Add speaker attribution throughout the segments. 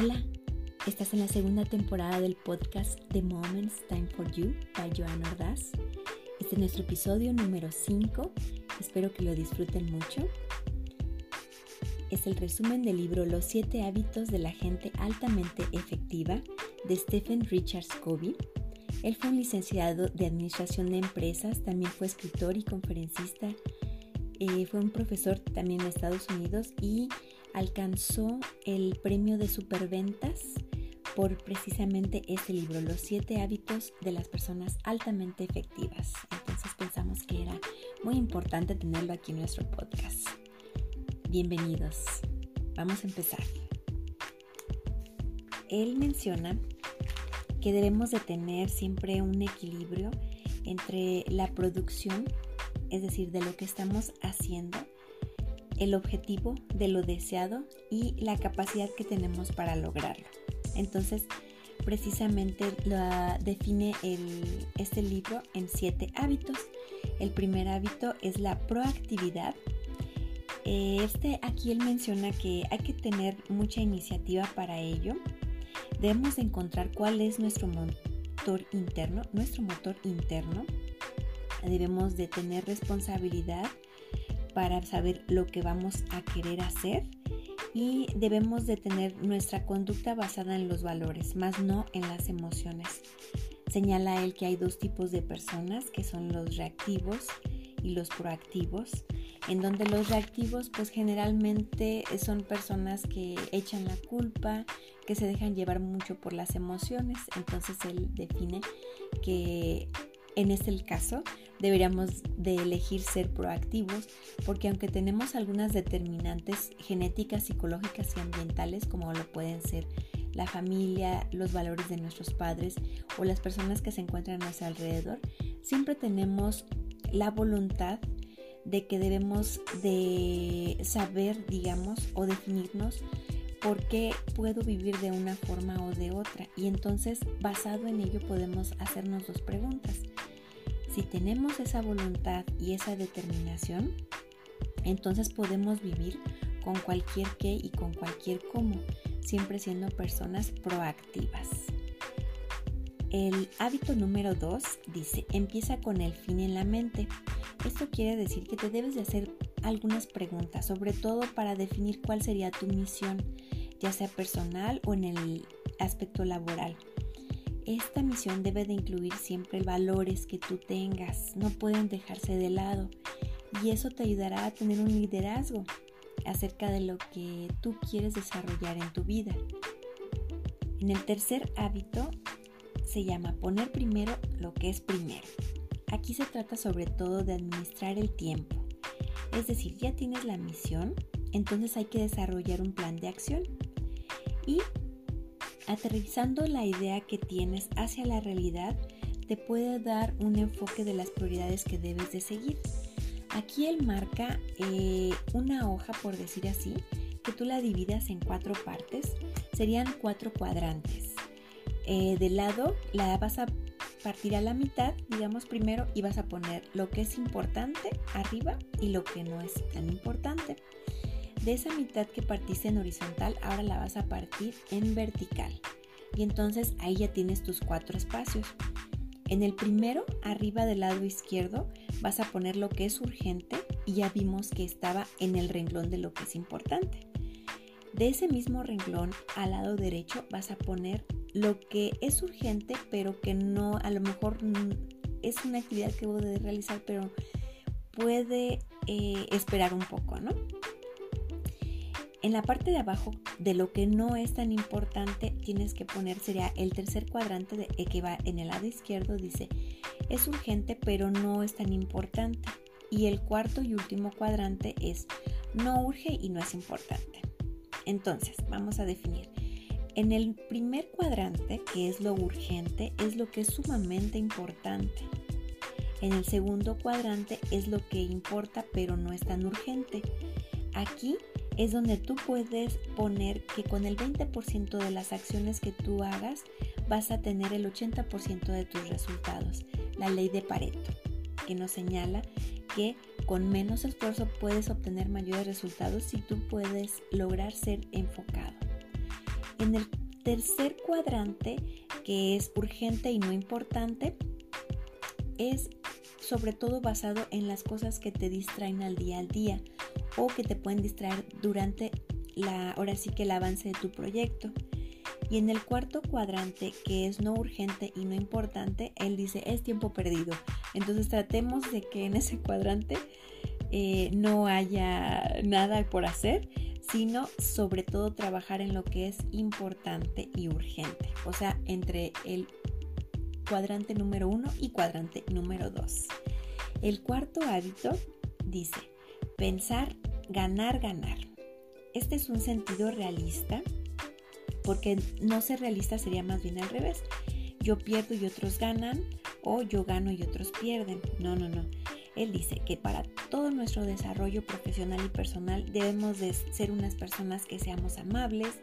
Speaker 1: Hola, estás en la segunda temporada del podcast The Moments Time for You by Joanna Ordaz. Este es nuestro episodio número 5. Espero que lo disfruten mucho. Es el resumen del libro Los siete hábitos de la gente altamente efectiva de Stephen Richards Covey. Él fue un licenciado de Administración de Empresas, también fue escritor y conferencista, eh, fue un profesor también en Estados Unidos y alcanzó el premio de superventas por precisamente este libro, Los siete hábitos de las personas altamente efectivas. Entonces pensamos que era muy importante tenerlo aquí en nuestro podcast. Bienvenidos. Vamos a empezar. Él menciona que debemos de tener siempre un equilibrio entre la producción, es decir, de lo que estamos haciendo, el objetivo de lo deseado y la capacidad que tenemos para lograrlo. Entonces, precisamente lo define este libro en siete hábitos. El primer hábito es la proactividad. Eh, este aquí él menciona que hay que tener mucha iniciativa para ello. Debemos encontrar cuál es nuestro motor interno, nuestro motor interno. Debemos de tener responsabilidad para saber lo que vamos a querer hacer y debemos de tener nuestra conducta basada en los valores, más no en las emociones. Señala él que hay dos tipos de personas, que son los reactivos y los proactivos, en donde los reactivos pues generalmente son personas que echan la culpa, que se dejan llevar mucho por las emociones, entonces él define que en este caso deberíamos de elegir ser proactivos porque aunque tenemos algunas determinantes genéticas, psicológicas y ambientales como lo pueden ser la familia, los valores de nuestros padres o las personas que se encuentran a nuestro alrededor, siempre tenemos la voluntad de que debemos de saber, digamos, o definirnos por qué puedo vivir de una forma o de otra. Y entonces, basado en ello, podemos hacernos dos preguntas. Si tenemos esa voluntad y esa determinación, entonces podemos vivir con cualquier qué y con cualquier cómo, siempre siendo personas proactivas. El hábito número 2 dice, empieza con el fin en la mente. Esto quiere decir que te debes de hacer algunas preguntas, sobre todo para definir cuál sería tu misión, ya sea personal o en el aspecto laboral. Esta misión debe de incluir siempre valores que tú tengas, no pueden dejarse de lado y eso te ayudará a tener un liderazgo acerca de lo que tú quieres desarrollar en tu vida. En el tercer hábito se llama poner primero lo que es primero. Aquí se trata sobre todo de administrar el tiempo. Es decir, ya tienes la misión, entonces hay que desarrollar un plan de acción. Y aterrizando la idea que tienes hacia la realidad, te puede dar un enfoque de las prioridades que debes de seguir. Aquí él marca eh, una hoja, por decir así, que tú la dividas en cuatro partes. Serían cuatro cuadrantes. Eh, de lado la vas a partir a la mitad, digamos primero, y vas a poner lo que es importante arriba y lo que no es tan importante. De esa mitad que partiste en horizontal, ahora la vas a partir en vertical. Y entonces ahí ya tienes tus cuatro espacios. En el primero, arriba del lado izquierdo, vas a poner lo que es urgente y ya vimos que estaba en el renglón de lo que es importante. De ese mismo renglón, al lado derecho, vas a poner lo que es urgente, pero que no, a lo mejor es una actividad que debo de realizar, pero puede eh, esperar un poco, ¿no? En la parte de abajo de lo que no es tan importante tienes que poner sería el tercer cuadrante eh, que va en el lado izquierdo dice es urgente pero no es tan importante y el cuarto y último cuadrante es no urge y no es importante. Entonces vamos a definir. En el primer cuadrante, que es lo urgente, es lo que es sumamente importante. En el segundo cuadrante es lo que importa pero no es tan urgente. Aquí es donde tú puedes poner que con el 20% de las acciones que tú hagas vas a tener el 80% de tus resultados. La ley de Pareto, que nos señala que con menos esfuerzo puedes obtener mayores resultados si tú puedes lograr ser enfocado. En el tercer cuadrante, que es urgente y no importante, es sobre todo basado en las cosas que te distraen al día al día o que te pueden distraer durante la, ahora sí que el avance de tu proyecto. Y en el cuarto cuadrante, que es no urgente y no importante, él dice es tiempo perdido. Entonces tratemos de que en ese cuadrante eh, no haya nada por hacer, sino sobre todo trabajar en lo que es importante y urgente. O sea, entre el cuadrante número uno y cuadrante número dos. El cuarto hábito dice, pensar, ganar, ganar. Este es un sentido realista porque no ser realista sería más bien al revés. Yo pierdo y otros ganan o yo gano y otros pierden. No, no, no. Él dice que para todo nuestro desarrollo profesional y personal debemos de ser unas personas que seamos amables,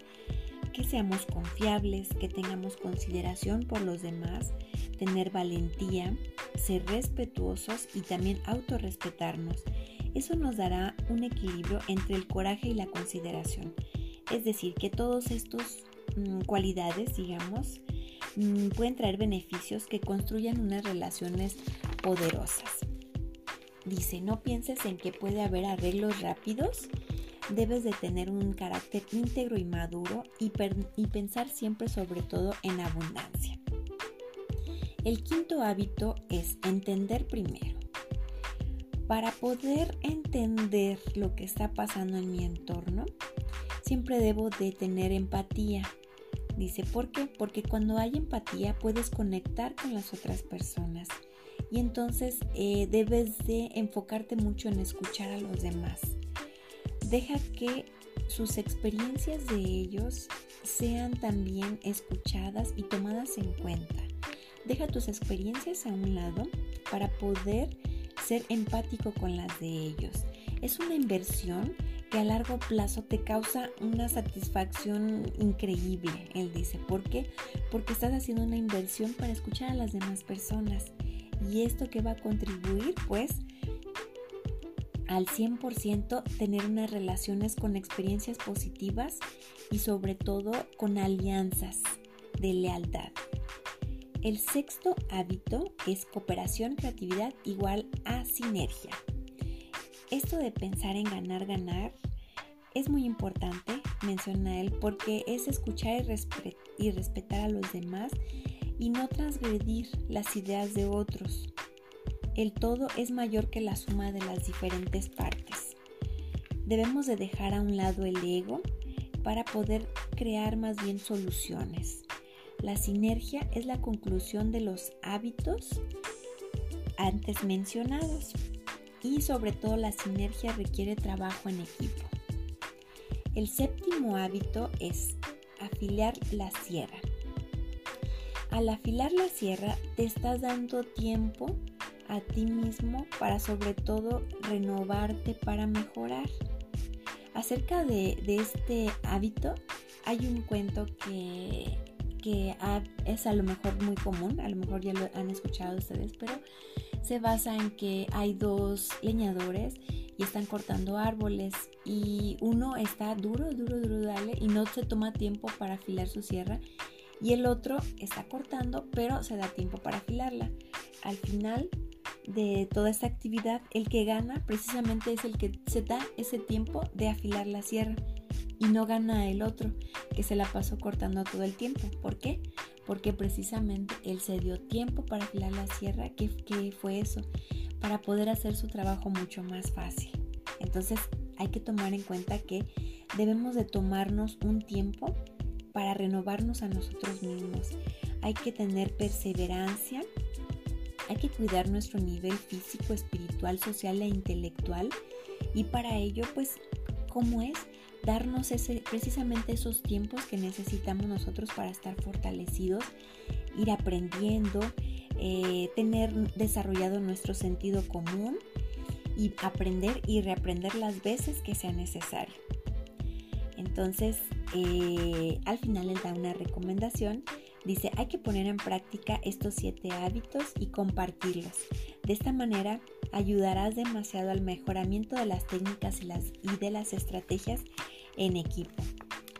Speaker 1: que seamos confiables, que tengamos consideración por los demás, tener valentía, ser respetuosos y también autorrespetarnos. Eso nos dará un equilibrio entre el coraje y la consideración. Es decir, que todos estos mm, cualidades, digamos, mm, pueden traer beneficios que construyan unas relaciones poderosas. Dice, no pienses en que puede haber arreglos rápidos, debes de tener un carácter íntegro y maduro y pensar siempre sobre todo en abundancia. El quinto hábito es entender primero. Para poder entender lo que está pasando en mi entorno, siempre debo de tener empatía. Dice, ¿por qué? Porque cuando hay empatía puedes conectar con las otras personas y entonces eh, debes de enfocarte mucho en escuchar a los demás. Deja que sus experiencias de ellos sean también escuchadas y tomadas en cuenta. Deja tus experiencias a un lado para poder ser empático con las de ellos. Es una inversión que a largo plazo te causa una satisfacción increíble, él dice. ¿Por qué? Porque estás haciendo una inversión para escuchar a las demás personas. Y esto que va a contribuir, pues, al 100% tener unas relaciones con experiencias positivas y sobre todo con alianzas de lealtad. El sexto hábito es cooperación, creatividad igual a sinergia. Esto de pensar en ganar, ganar es muy importante, menciona él, porque es escuchar y, respetar a los demás y no transgredir las ideas de otros. El todo es mayor que la suma de las diferentes partes. Debemos de dejar a un lado el ego para poder crear más bien soluciones. La sinergia es la conclusión de los hábitos antes mencionados y sobre todo la sinergia requiere trabajo en equipo. El séptimo hábito es afilar la sierra. Al afilar la sierra te estás dando tiempo a ti mismo para sobre todo renovarte para mejorar. Acerca de, de este hábito hay un cuento que que es a lo mejor muy común, a lo mejor ya lo han escuchado ustedes, pero se basa en que hay dos leñadores y están cortando árboles y uno está duro, duro, duro, dale y no se toma tiempo para afilar su sierra y el otro está cortando pero se da tiempo para afilarla. Al final de toda esta actividad, el que gana precisamente es el que se da ese tiempo de afilar la sierra y no gana el otro que se la pasó cortando todo el tiempo. ¿Por qué? Porque precisamente él se dio tiempo para afilar la sierra. ¿Qué, fue eso? Para poder hacer su trabajo mucho más fácil. Entonces hay que tomar en cuenta que debemos de tomarnos un tiempo para renovarnos a nosotros mismos. Hay que tener perseverancia, hay que cuidar nuestro nivel físico, espiritual, social e intelectual y para ello pues ¿cómo es? Darnos ese, precisamente esos tiempos que necesitamos nosotros para estar fortalecidos, ir aprendiendo, eh, tener desarrollado nuestro sentido común y aprender y reaprender las veces que sea necesario. Entonces, eh, al final él da una recomendación. Dice, hay que poner en práctica estos siete hábitos y compartirlos. De esta manera ayudarás demasiado al mejoramiento de las técnicas y de las estrategias en equipo.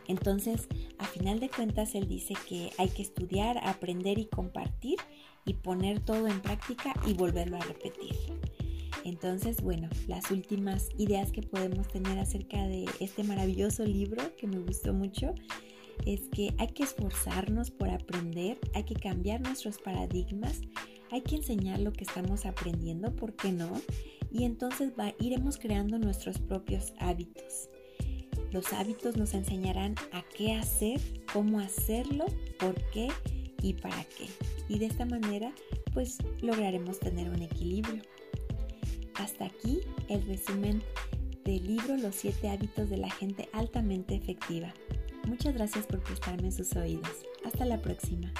Speaker 1: Entonces, a final de cuentas, él dice que hay que estudiar, aprender y compartir y poner todo en práctica y volverlo a repetir. Entonces, bueno, las últimas ideas que podemos tener acerca de este maravilloso libro que me gustó mucho es que hay que esforzarnos por aprender, hay que cambiar nuestros paradigmas, hay que enseñar lo que estamos aprendiendo, ¿por qué no? Y entonces iremos creando nuestros propios hábitos. Los hábitos nos enseñarán a qué hacer, cómo hacerlo, por qué y para qué. Y de esta manera, pues lograremos tener un equilibrio. Hasta aquí el resumen del libro Los siete hábitos de la gente altamente efectiva. Muchas gracias por prestarme sus oídos. Hasta la próxima.